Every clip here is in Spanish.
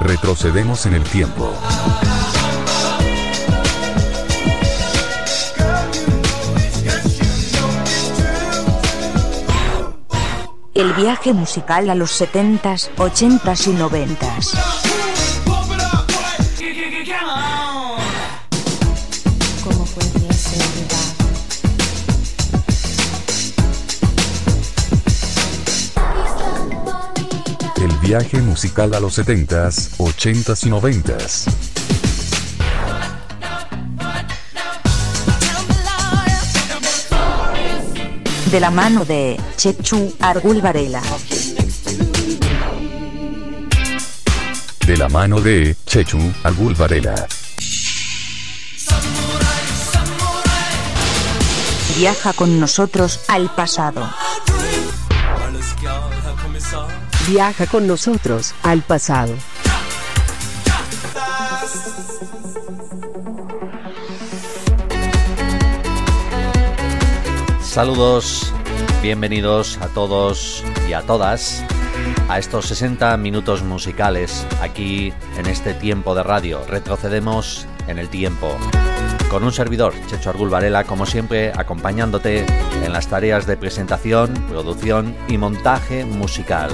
Retrocedemos en el tiempo. El viaje musical a los 70s, 80s y 90s. Viaje musical a los 70s, 80s y 90s. De la mano de Chechu Argul Varela. De la mano de Chechu Agul Varela. Viaja con nosotros al pasado. Viaja con nosotros al pasado. Saludos, bienvenidos a todos y a todas a estos 60 minutos musicales aquí en este tiempo de radio. Retrocedemos en el tiempo. Con un servidor, Checho Argul Varela, como siempre, acompañándote en las tareas de presentación, producción y montaje musical.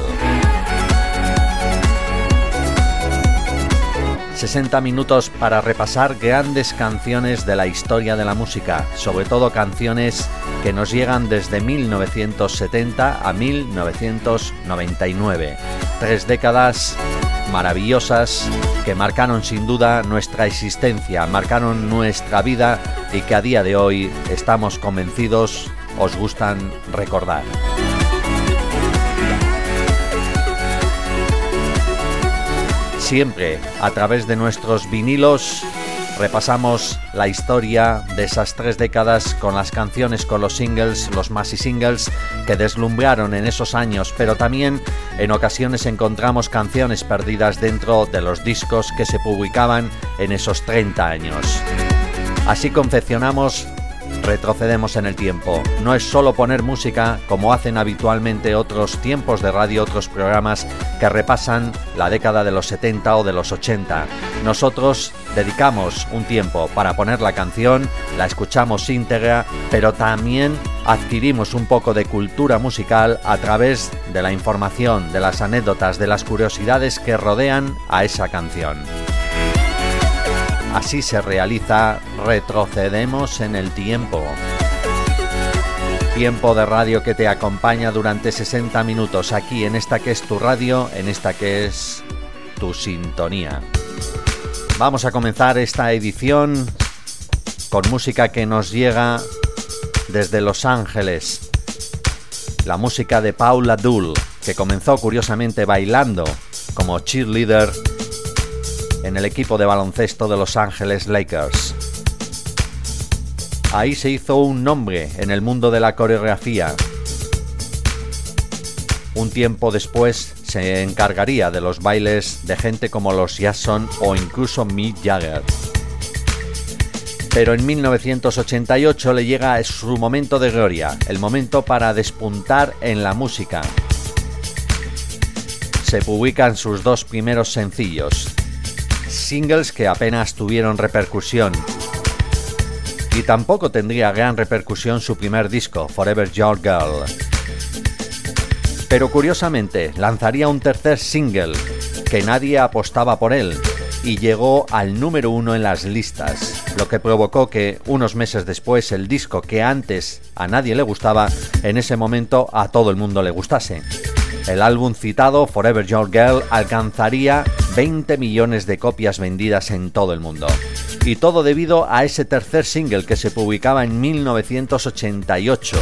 60 minutos para repasar grandes canciones de la historia de la música, sobre todo canciones que nos llegan desde 1970 a 1999. Tres décadas maravillosas que marcaron sin duda nuestra existencia, marcaron nuestra vida y que a día de hoy estamos convencidos os gustan recordar. Siempre a través de nuestros vinilos repasamos la historia de esas tres décadas con las canciones, con los singles, los maxi singles que deslumbraron en esos años, pero también en ocasiones encontramos canciones perdidas dentro de los discos que se publicaban en esos 30 años. Así confeccionamos retrocedemos en el tiempo. No es solo poner música como hacen habitualmente otros tiempos de radio, otros programas que repasan la década de los 70 o de los 80. Nosotros dedicamos un tiempo para poner la canción, la escuchamos íntegra, pero también adquirimos un poco de cultura musical a través de la información, de las anécdotas, de las curiosidades que rodean a esa canción. Así se realiza Retrocedemos en el tiempo. Tiempo de radio que te acompaña durante 60 minutos aquí en esta que es tu radio, en esta que es tu sintonía. Vamos a comenzar esta edición con música que nos llega desde Los Ángeles. La música de Paula Dull, que comenzó curiosamente bailando como cheerleader en el equipo de baloncesto de Los Ángeles Lakers. Ahí se hizo un nombre en el mundo de la coreografía. Un tiempo después se encargaría de los bailes de gente como los Jackson o incluso Mick Jagger. Pero en 1988 le llega su momento de gloria, el momento para despuntar en la música. Se publican sus dos primeros sencillos, singles que apenas tuvieron repercusión. Y tampoco tendría gran repercusión su primer disco, Forever Your Girl. Pero curiosamente, lanzaría un tercer single, que nadie apostaba por él, y llegó al número uno en las listas, lo que provocó que unos meses después el disco que antes a nadie le gustaba, en ese momento a todo el mundo le gustase. El álbum citado, Forever Your Girl, alcanzaría 20 millones de copias vendidas en todo el mundo. Y todo debido a ese tercer single que se publicaba en 1988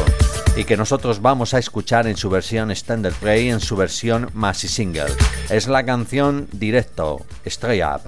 y que nosotros vamos a escuchar en su versión Standard Play, en su versión Maxi Single. Es la canción directo, Stray Up.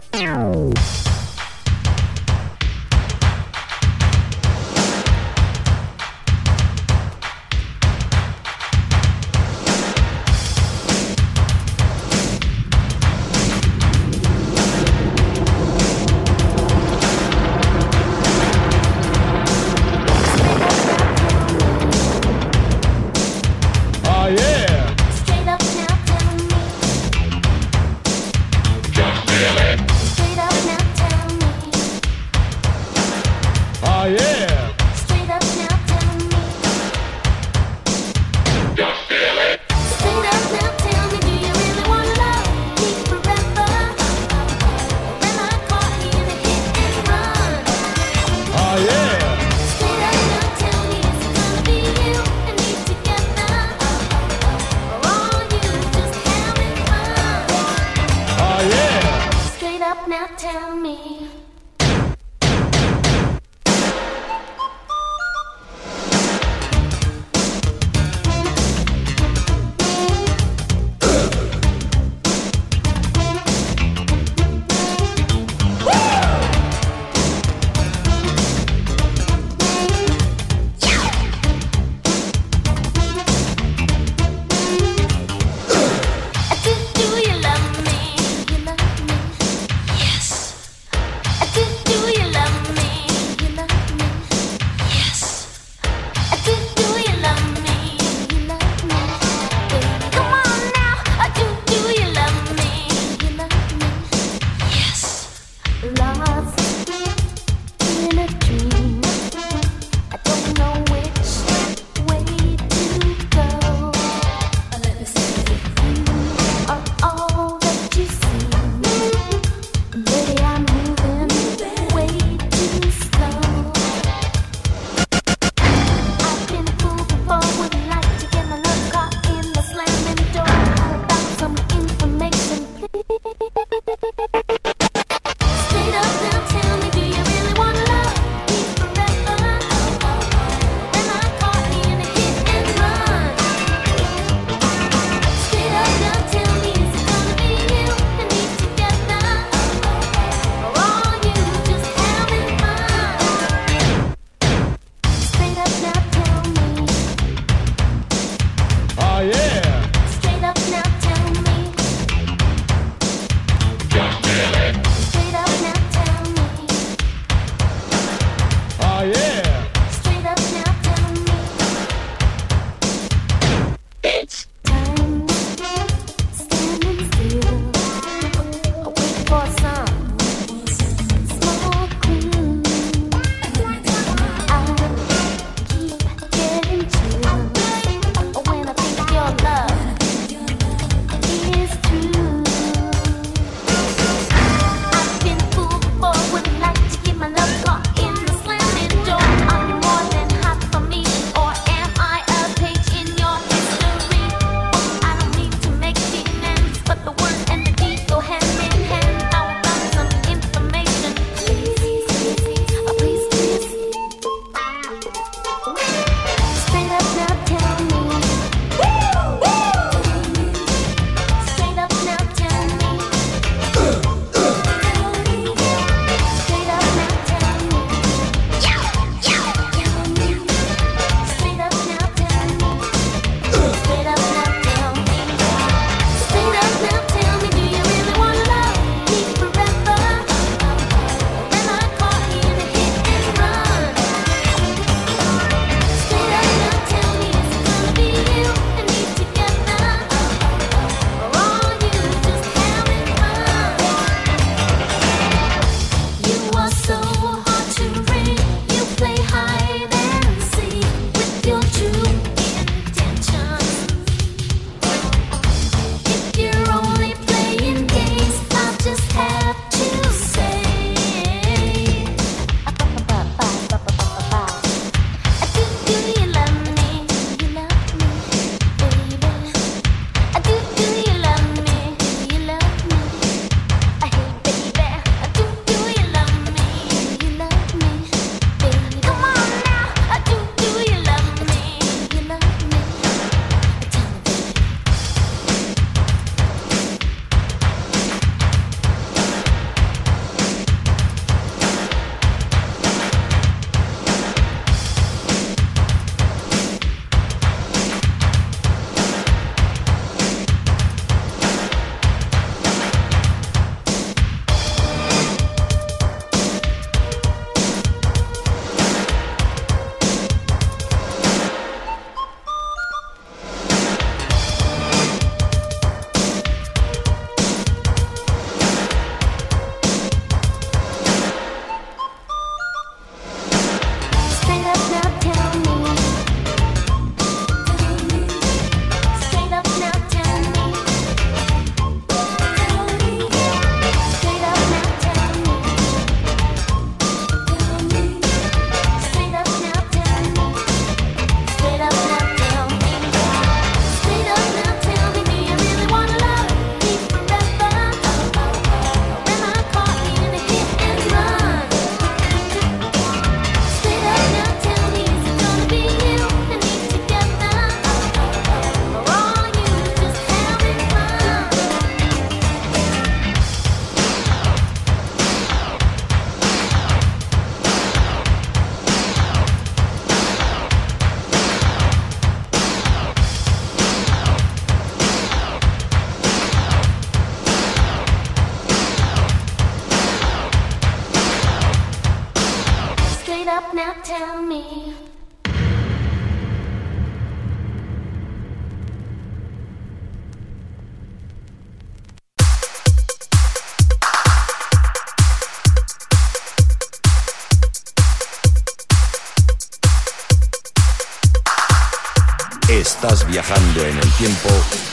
En el tiempo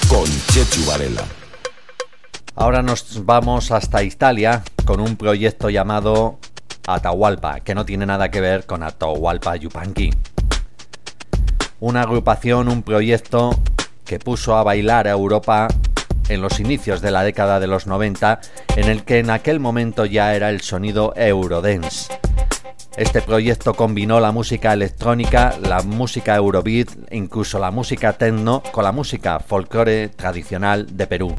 con Chechu Varela. Ahora nos vamos hasta Italia con un proyecto llamado Atahualpa, que no tiene nada que ver con Atahualpa Yupanqui. Una agrupación, un proyecto que puso a bailar a Europa en los inicios de la década de los 90, en el que en aquel momento ya era el sonido Eurodance. Este proyecto combinó la música electrónica, la música Eurobeat incluso la música techno con la música folclore tradicional de Perú.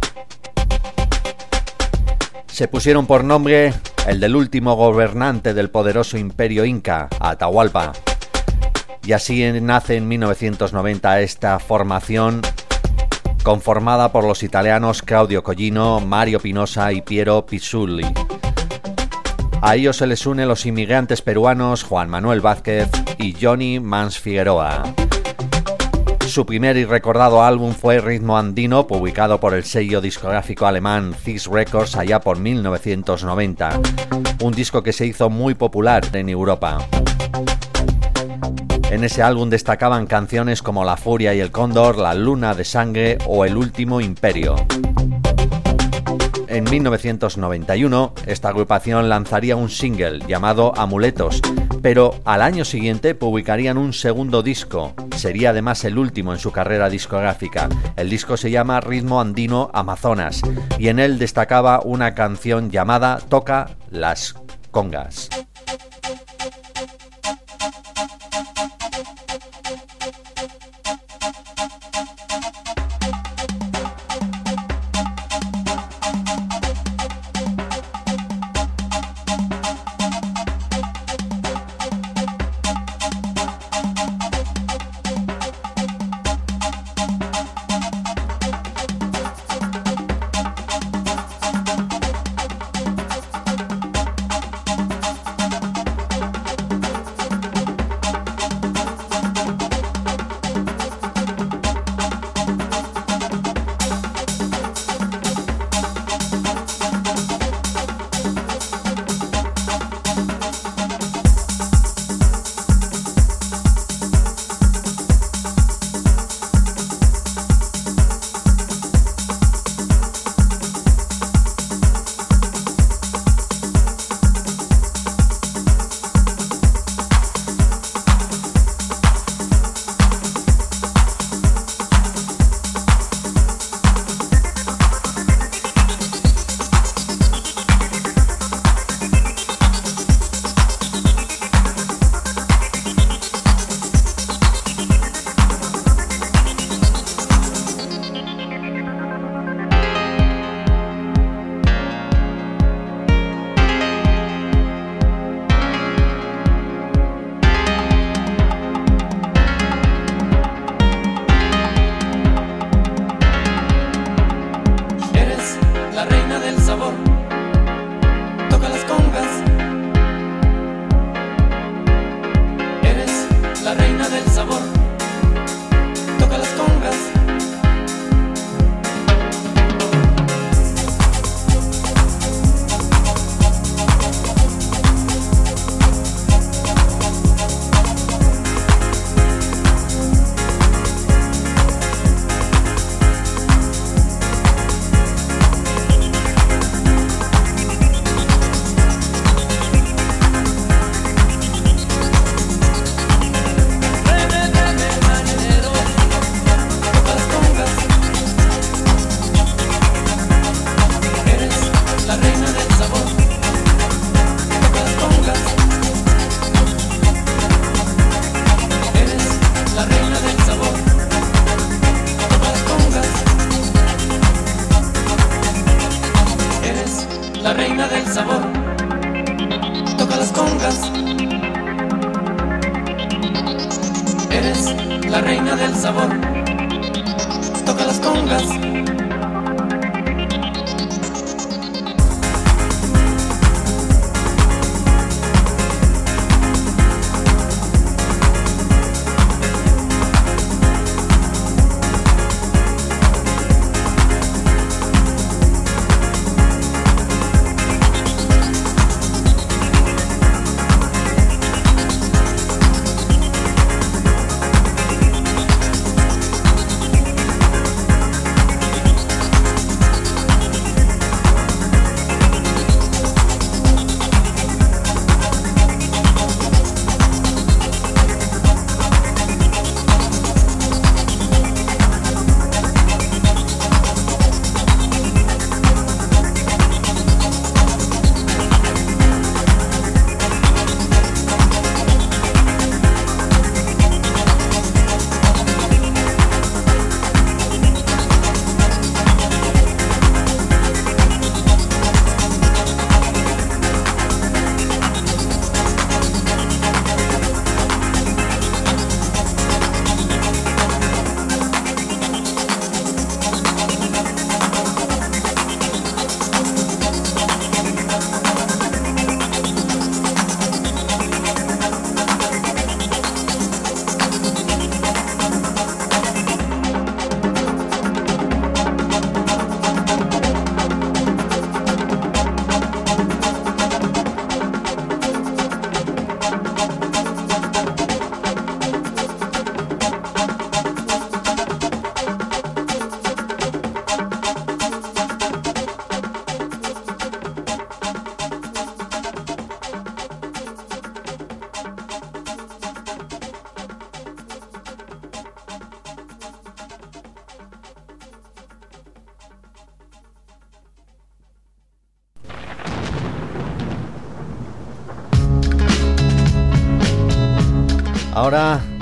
Se pusieron por nombre el del último gobernante del poderoso imperio inca, Atahualpa. Y así nace en 1990 esta formación conformada por los italianos Claudio Collino, Mario Pinoza y Piero Pizzulli. A ellos se les unen los inmigrantes peruanos Juan Manuel Vázquez y Johnny Mans Figueroa. Su primer y recordado álbum fue Ritmo Andino, publicado por el sello discográfico alemán Fix Records allá por 1990, un disco que se hizo muy popular en Europa. En ese álbum destacaban canciones como La Furia y el Cóndor, La Luna de Sangre o El Último Imperio. En 1991, esta agrupación lanzaría un single llamado Amuletos, pero al año siguiente publicarían un segundo disco. Sería además el último en su carrera discográfica. El disco se llama Ritmo Andino Amazonas y en él destacaba una canción llamada Toca las congas.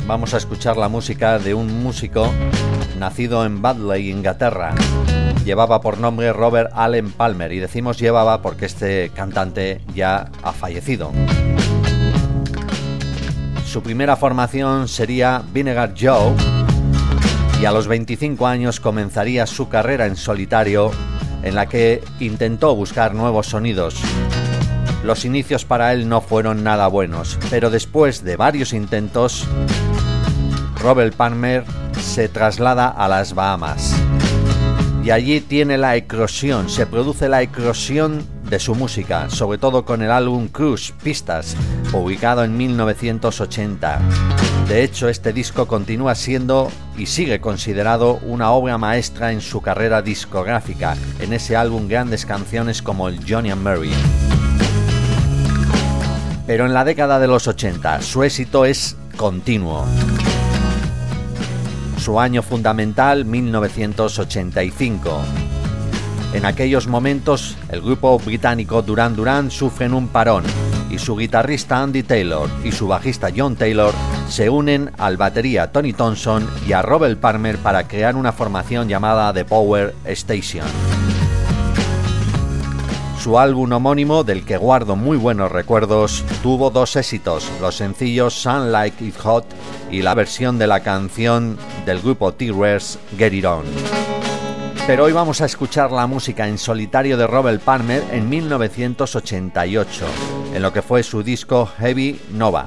Vamos a escuchar la música de un músico nacido en Badley, Inglaterra. Llevaba por nombre Robert Allen Palmer y decimos llevaba porque este cantante ya ha fallecido. Su primera formación sería Vinegar Joe y a los 25 años comenzaría su carrera en solitario en la que intentó buscar nuevos sonidos. Los inicios para él no fueron nada buenos, pero después de varios intentos, Robert Palmer se traslada a las Bahamas. Y allí tiene la eclosión, se produce la eclosión de su música, sobre todo con el álbum Cruise Pistas, publicado en 1980. De hecho, este disco continúa siendo y sigue considerado una obra maestra en su carrera discográfica. En ese álbum grandes canciones como el Johnny and Mary. Pero en la década de los 80 su éxito es continuo. Su año fundamental 1985. En aquellos momentos el grupo británico Duran Duran sufren un parón y su guitarrista Andy Taylor y su bajista John Taylor se unen al batería Tony Thompson y a Robert Palmer para crear una formación llamada The Power Station. Su álbum homónimo, del que guardo muy buenos recuerdos, tuvo dos éxitos, los sencillos Sun Like It Hot y la versión de la canción del grupo T-Rex Get It On. Pero hoy vamos a escuchar la música en solitario de Robert Palmer en 1988, en lo que fue su disco Heavy Nova.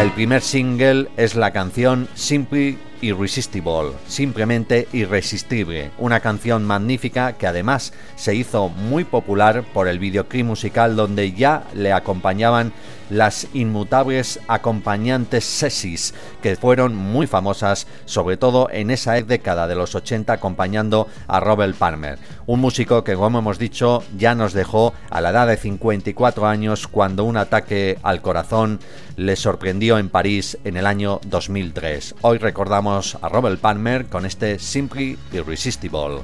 El primer single es la canción Simply Irresistible, simplemente irresistible, una canción magnífica que además se hizo muy popular por el videoclip musical donde ya le acompañaban las inmutables acompañantes sesis que fueron muy famosas sobre todo en esa década de los 80 acompañando a Robert Palmer, un músico que como hemos dicho ya nos dejó a la edad de 54 años cuando un ataque al corazón le sorprendió en París en el año 2003. Hoy recordamos a Robert Palmer con este Simply Irresistible.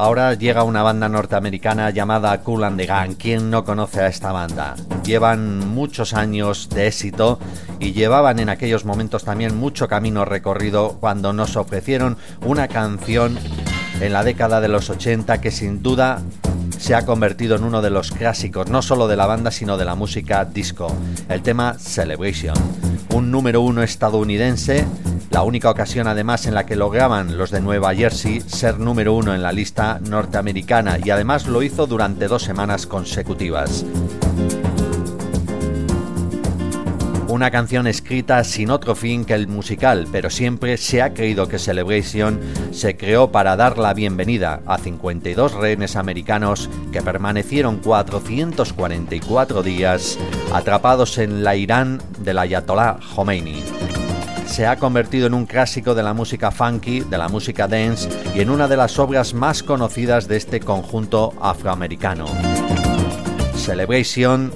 Ahora llega una banda norteamericana llamada Cool and the Gang. ¿Quién no conoce a esta banda? Llevan muchos años de éxito y llevaban en aquellos momentos también mucho camino recorrido cuando nos ofrecieron una canción en la década de los 80 que sin duda se ha convertido en uno de los clásicos, no solo de la banda, sino de la música disco. El tema Celebration. Un número uno estadounidense, la única ocasión además en la que lograban los de Nueva Jersey ser número uno en la lista norteamericana y además lo hizo durante dos semanas consecutivas. Una canción escrita sin otro fin que el musical, pero siempre se ha creído que Celebration se creó para dar la bienvenida a 52 rehenes americanos que permanecieron 444 días atrapados en la Irán del Ayatollah Khomeini. Se ha convertido en un clásico de la música funky, de la música dance y en una de las obras más conocidas de este conjunto afroamericano. Celebration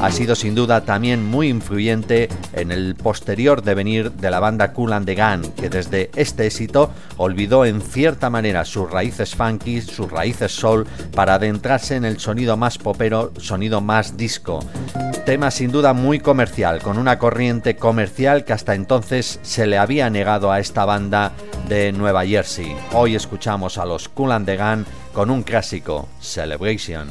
ha sido sin duda también muy influyente en el posterior devenir de la banda Cool and the Gang, que desde este éxito olvidó en cierta manera sus raíces funky, sus raíces soul, para adentrarse en el sonido más popero, sonido más disco. Tema sin duda muy comercial, con una corriente comercial que hasta entonces se le había negado a esta banda de Nueva Jersey. Hoy escuchamos a los Cool and the Gang con un clásico, Celebration.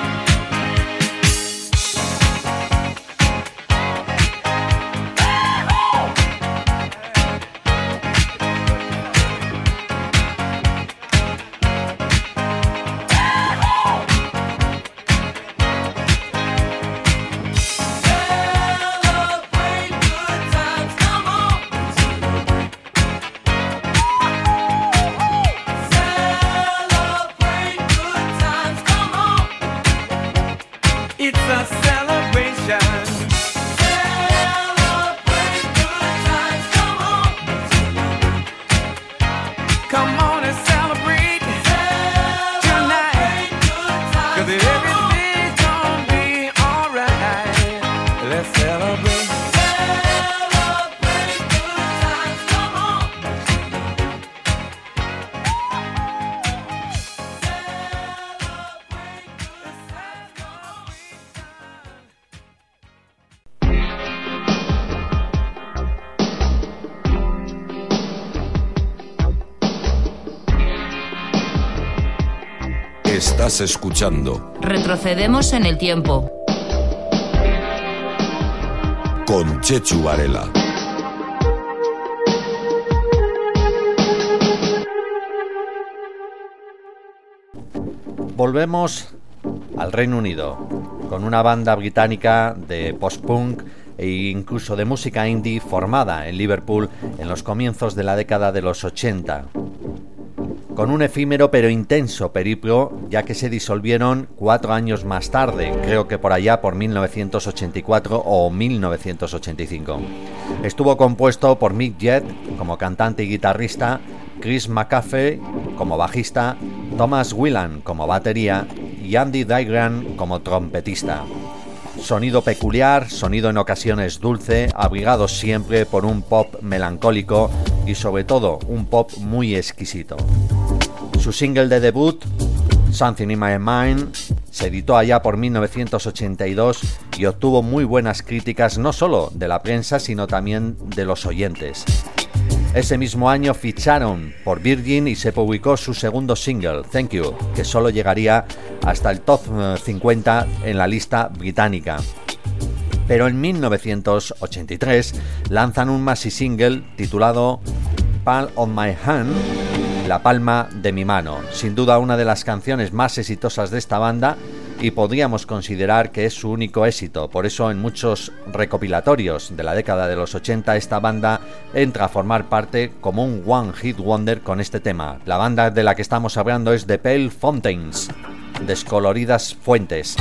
Estás escuchando Retrocedemos en el tiempo. con Chechu Varela. Volvemos al Reino Unido con una banda británica de post-punk e incluso de música indie formada en Liverpool en los comienzos de la década de los 80. Con un efímero pero intenso periplo, ya que se disolvieron cuatro años más tarde, creo que por allá por 1984 o 1985. Estuvo compuesto por Mick Jett como cantante y guitarrista, Chris McAfee como bajista, Thomas Whelan como batería y Andy Digran como trompetista. Sonido peculiar, sonido en ocasiones dulce, abrigado siempre por un pop melancólico y sobre todo un pop muy exquisito. Su single de debut, Something in My Mind, se editó allá por 1982 y obtuvo muy buenas críticas no solo de la prensa sino también de los oyentes. Ese mismo año ficharon por Virgin y se publicó su segundo single, Thank You, que solo llegaría hasta el top eh, 50 en la lista británica. Pero en 1983 lanzan un maxi single titulado Palm on My Hand, La palma de mi mano, sin duda una de las canciones más exitosas de esta banda y podríamos considerar que es su único éxito. Por eso en muchos recopilatorios de la década de los 80 esta banda entra a formar parte como un One Hit Wonder con este tema. La banda de la que estamos hablando es The Pale Fountains, Descoloridas Fuentes.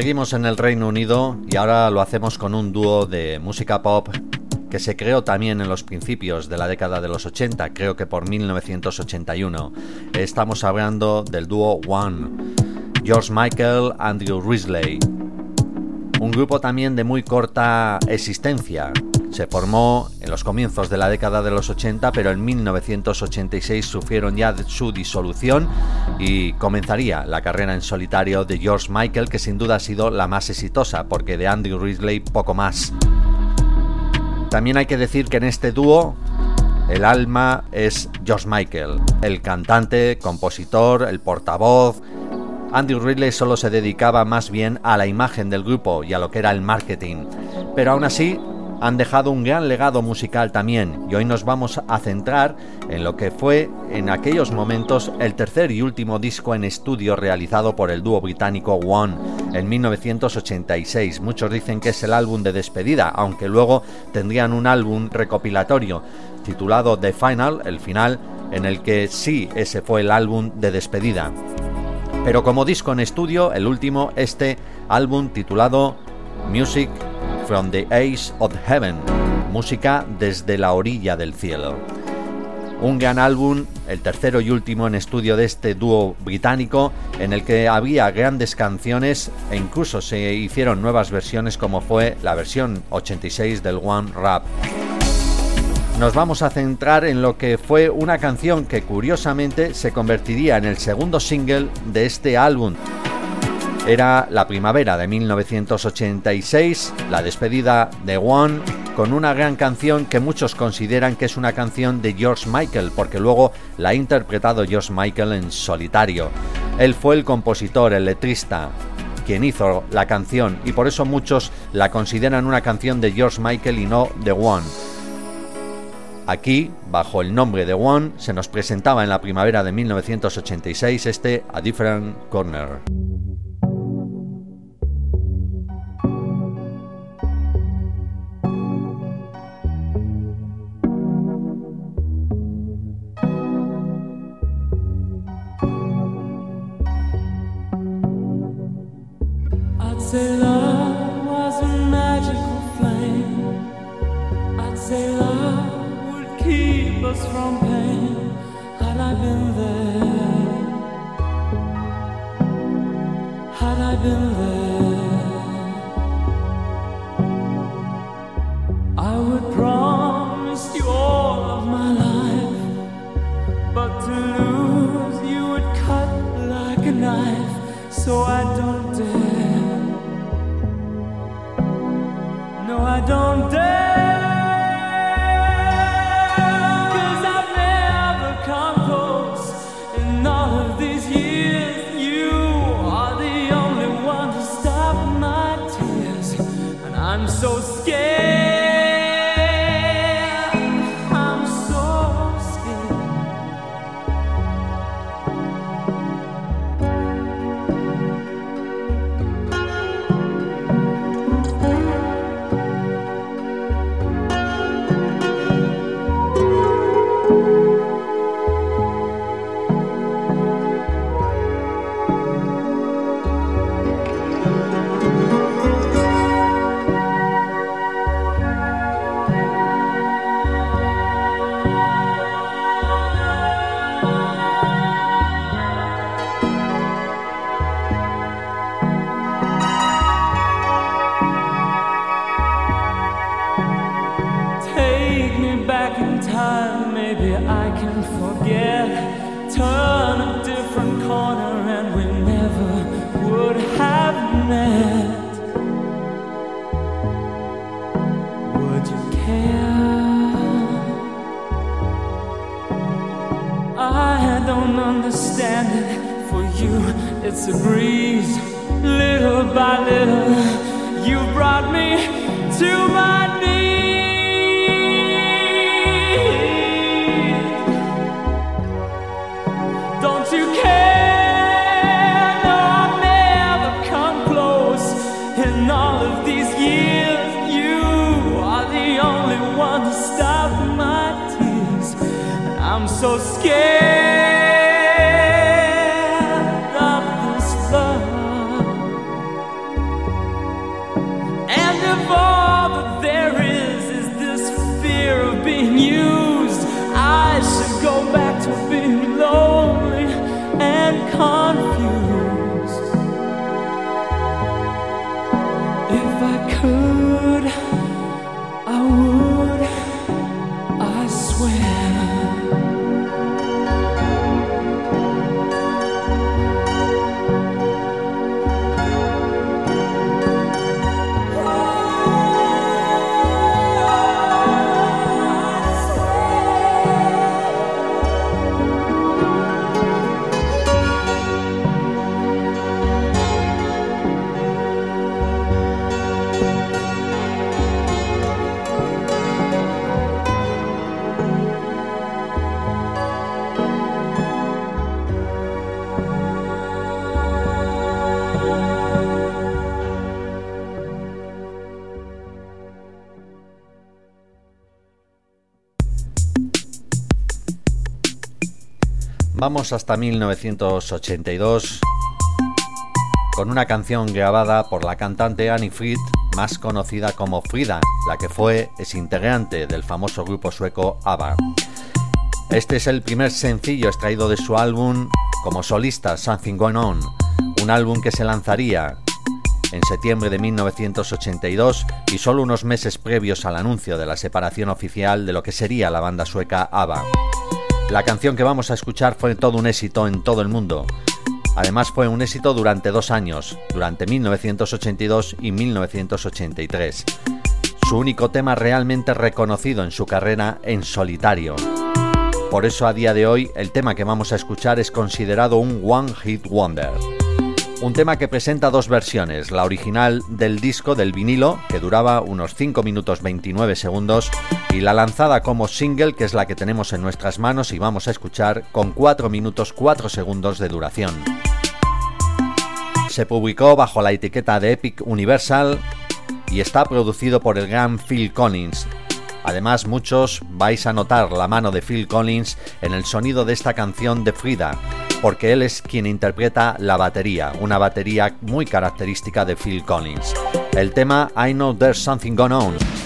Seguimos en el Reino Unido y ahora lo hacemos con un dúo de música pop que se creó también en los principios de la década de los 80, creo que por 1981. Estamos hablando del dúo One, George Michael, Andrew Risley. Un grupo también de muy corta existencia. Se formó en los comienzos de la década de los 80, pero en 1986 sufrieron ya su disolución y comenzaría la carrera en solitario de George Michael, que sin duda ha sido la más exitosa, porque de Andrew Risley poco más. También hay que decir que en este dúo el alma es George Michael, el cantante, compositor, el portavoz. Andy Ridley solo se dedicaba más bien a la imagen del grupo y a lo que era el marketing. Pero aún así han dejado un gran legado musical también y hoy nos vamos a centrar en lo que fue en aquellos momentos el tercer y último disco en estudio realizado por el dúo británico One en 1986. Muchos dicen que es el álbum de despedida, aunque luego tendrían un álbum recopilatorio titulado The Final, el final, en el que sí ese fue el álbum de despedida. Pero como disco en estudio, el último, este álbum titulado Music from the Ace of Heaven, música desde la orilla del cielo. Un gran álbum, el tercero y último en estudio de este dúo británico, en el que había grandes canciones e incluso se hicieron nuevas versiones como fue la versión 86 del One Rap. Nos vamos a centrar en lo que fue una canción que curiosamente se convertiría en el segundo single de este álbum, era la primavera de 1986, la despedida de One, con una gran canción que muchos consideran que es una canción de George Michael, porque luego la ha interpretado George Michael en solitario. Él fue el compositor, el letrista, quien hizo la canción, y por eso muchos la consideran una canción de George Michael y no de One. Aquí, bajo el nombre de One, se nos presentaba en la primavera de 1986 este A Different Corner. Maybe I can forget. Turn a different corner, and we never would have met. Would you care? I don't understand it. For you, it's a breeze. Little by little, you brought me to my Vamos hasta 1982 con una canción grabada por la cantante Annie Fried, más conocida como Frida, la que fue ex integrante del famoso grupo sueco ABBA. Este es el primer sencillo extraído de su álbum como solista Something Going On, un álbum que se lanzaría en septiembre de 1982 y solo unos meses previos al anuncio de la separación oficial de lo que sería la banda sueca ABBA. La canción que vamos a escuchar fue todo un éxito en todo el mundo. Además fue un éxito durante dos años, durante 1982 y 1983. Su único tema realmente reconocido en su carrera en solitario. Por eso a día de hoy el tema que vamos a escuchar es considerado un One Hit Wonder. Un tema que presenta dos versiones, la original del disco del vinilo, que duraba unos 5 minutos 29 segundos, y la lanzada como single, que es la que tenemos en nuestras manos y vamos a escuchar con 4 minutos 4 segundos de duración. Se publicó bajo la etiqueta de Epic Universal y está producido por el gran Phil Collins, Además, muchos vais a notar la mano de Phil Collins en el sonido de esta canción de Frida, porque él es quien interpreta la batería, una batería muy característica de Phil Collins. El tema I Know There's Something Going On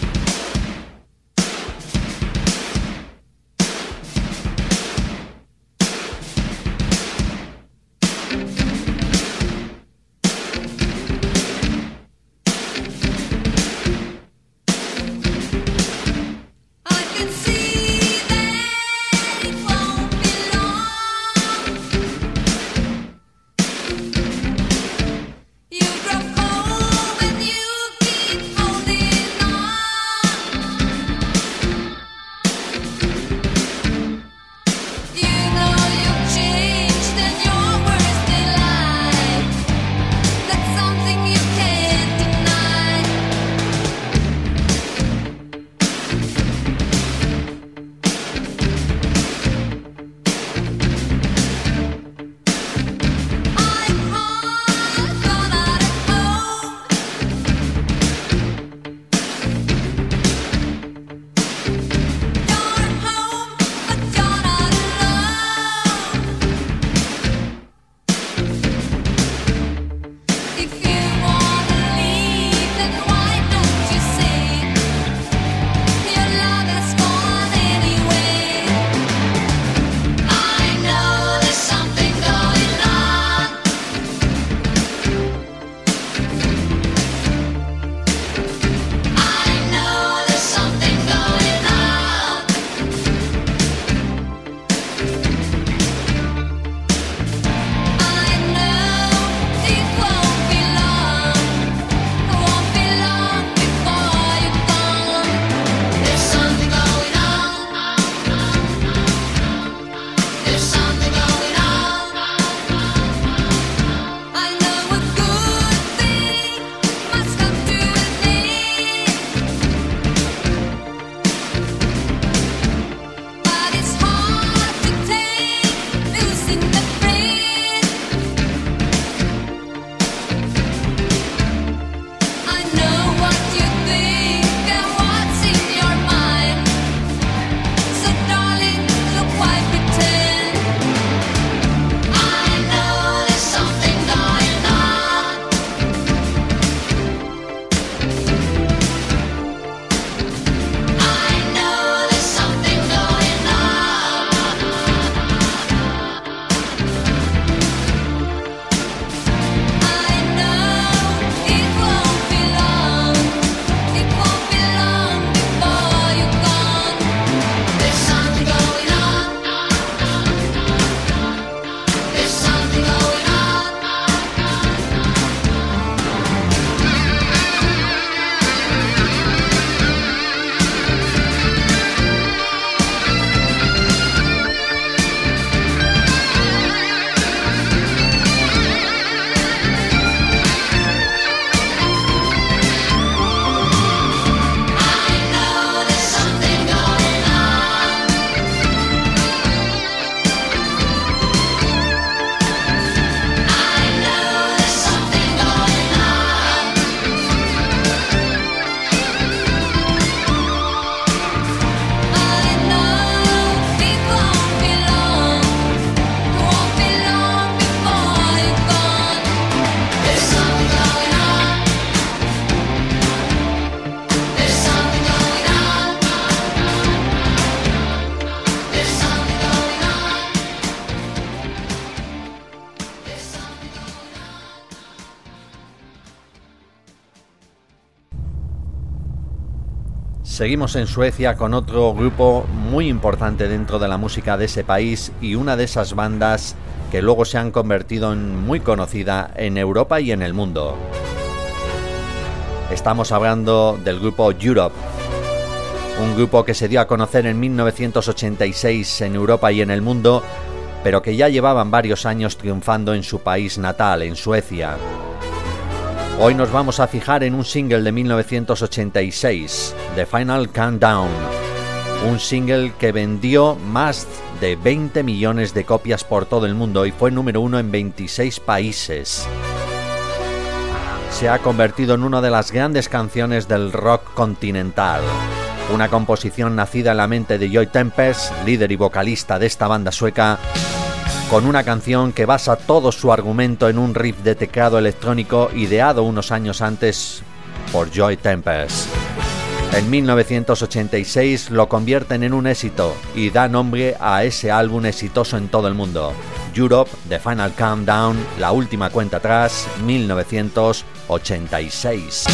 Seguimos en Suecia con otro grupo muy importante dentro de la música de ese país y una de esas bandas que luego se han convertido en muy conocida en Europa y en el mundo. Estamos hablando del grupo Europe, un grupo que se dio a conocer en 1986 en Europa y en el mundo, pero que ya llevaban varios años triunfando en su país natal, en Suecia. Hoy nos vamos a fijar en un single de 1986, The Final Countdown, un single que vendió más de 20 millones de copias por todo el mundo y fue número uno en 26 países. Se ha convertido en una de las grandes canciones del rock continental. Una composición nacida en la mente de Joy Tempest, líder y vocalista de esta banda sueca, con una canción que basa todo su argumento en un riff de teclado electrónico ideado unos años antes por Joy Tempest. En 1986 lo convierten en un éxito y da nombre a ese álbum exitoso en todo el mundo. Europe, The Final Countdown, la última cuenta atrás, 1986.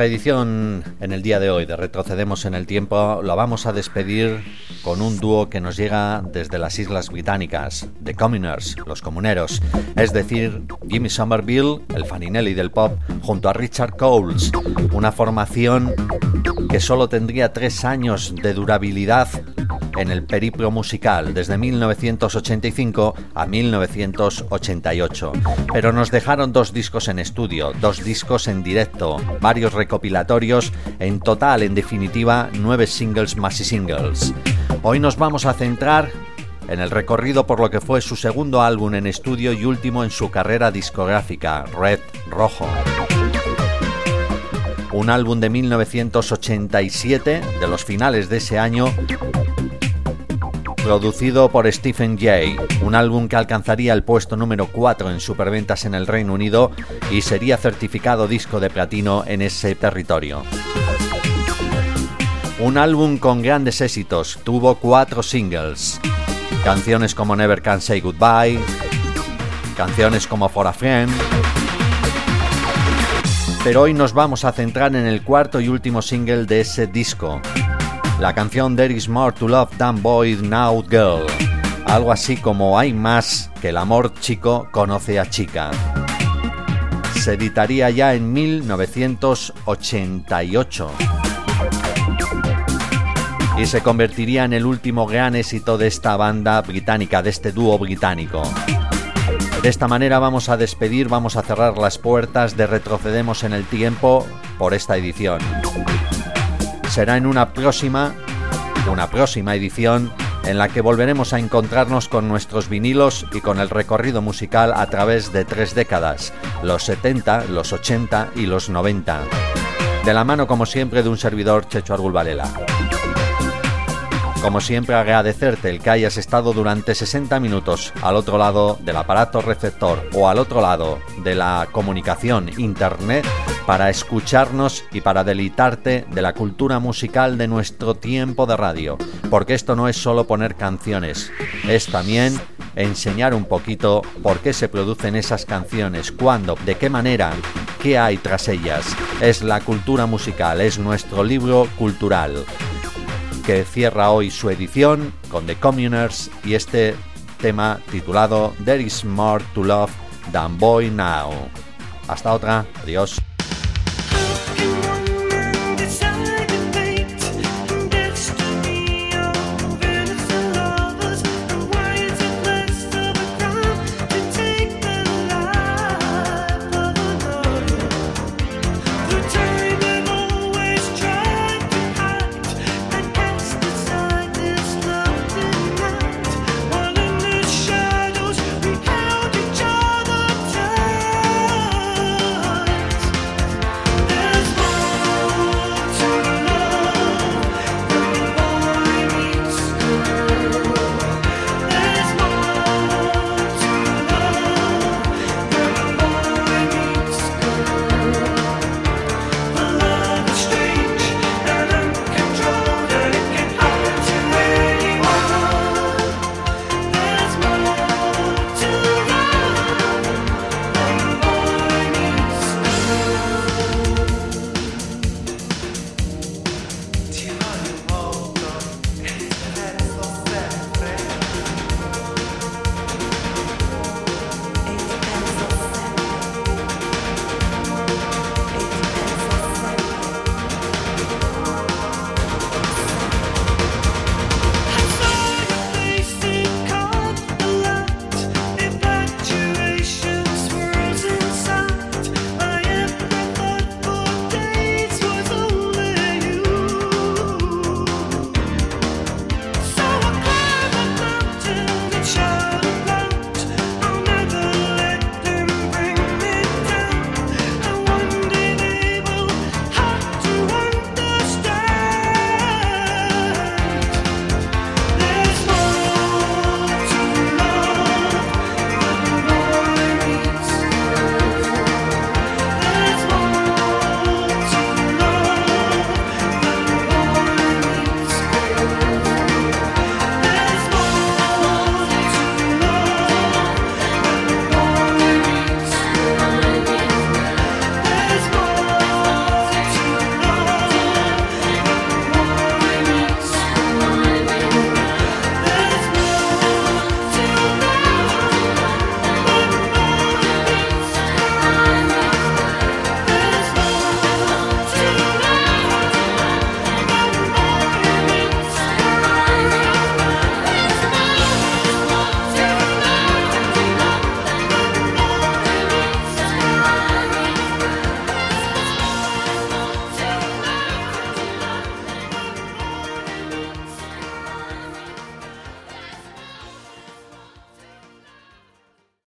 Nuestra edición en el día de hoy de Retrocedemos en el Tiempo la vamos a despedir con un dúo que nos llega desde las Islas Británicas, The Commoners, los comuneros, es decir, Jimmy Somerville, el Faninelli del pop, junto a Richard Coles, una formación que solo tendría tres años de durabilidad en el periplo musical desde 1985 a 1988. Pero nos dejaron dos discos en estudio, dos discos en directo, varios recopilatorios, en total, en definitiva, nueve singles más y singles. Hoy nos vamos a centrar en el recorrido por lo que fue su segundo álbum en estudio y último en su carrera discográfica, Red Rojo un álbum de 1987, de los finales de ese año, producido por Stephen Jay, un álbum que alcanzaría el puesto número 4 en superventas en el Reino Unido y sería certificado disco de platino en ese territorio. Un álbum con grandes éxitos, tuvo cuatro singles, canciones como Never Can Say Goodbye, canciones como For a Friend, pero hoy nos vamos a centrar en el cuarto y último single de ese disco, la canción There is More to Love Than Boy Now Girl, algo así como hay más que el amor chico conoce a chica. Se editaría ya en 1988 y se convertiría en el último gran éxito de esta banda británica, de este dúo británico. De esta manera vamos a despedir, vamos a cerrar las puertas de Retrocedemos en el Tiempo por esta edición. Será en una próxima, una próxima edición en la que volveremos a encontrarnos con nuestros vinilos y con el recorrido musical a través de tres décadas, los 70, los 80 y los 90. De la mano, como siempre, de un servidor Checho Argul Varela. Como siempre, agradecerte el que hayas estado durante 60 minutos al otro lado del aparato receptor o al otro lado de la comunicación internet para escucharnos y para deleitarte de la cultura musical de nuestro tiempo de radio. Porque esto no es solo poner canciones, es también enseñar un poquito por qué se producen esas canciones, cuándo, de qué manera, qué hay tras ellas. Es la cultura musical, es nuestro libro cultural que cierra hoy su edición con The Communers y este tema titulado There is more to love than boy now. Hasta otra, adiós.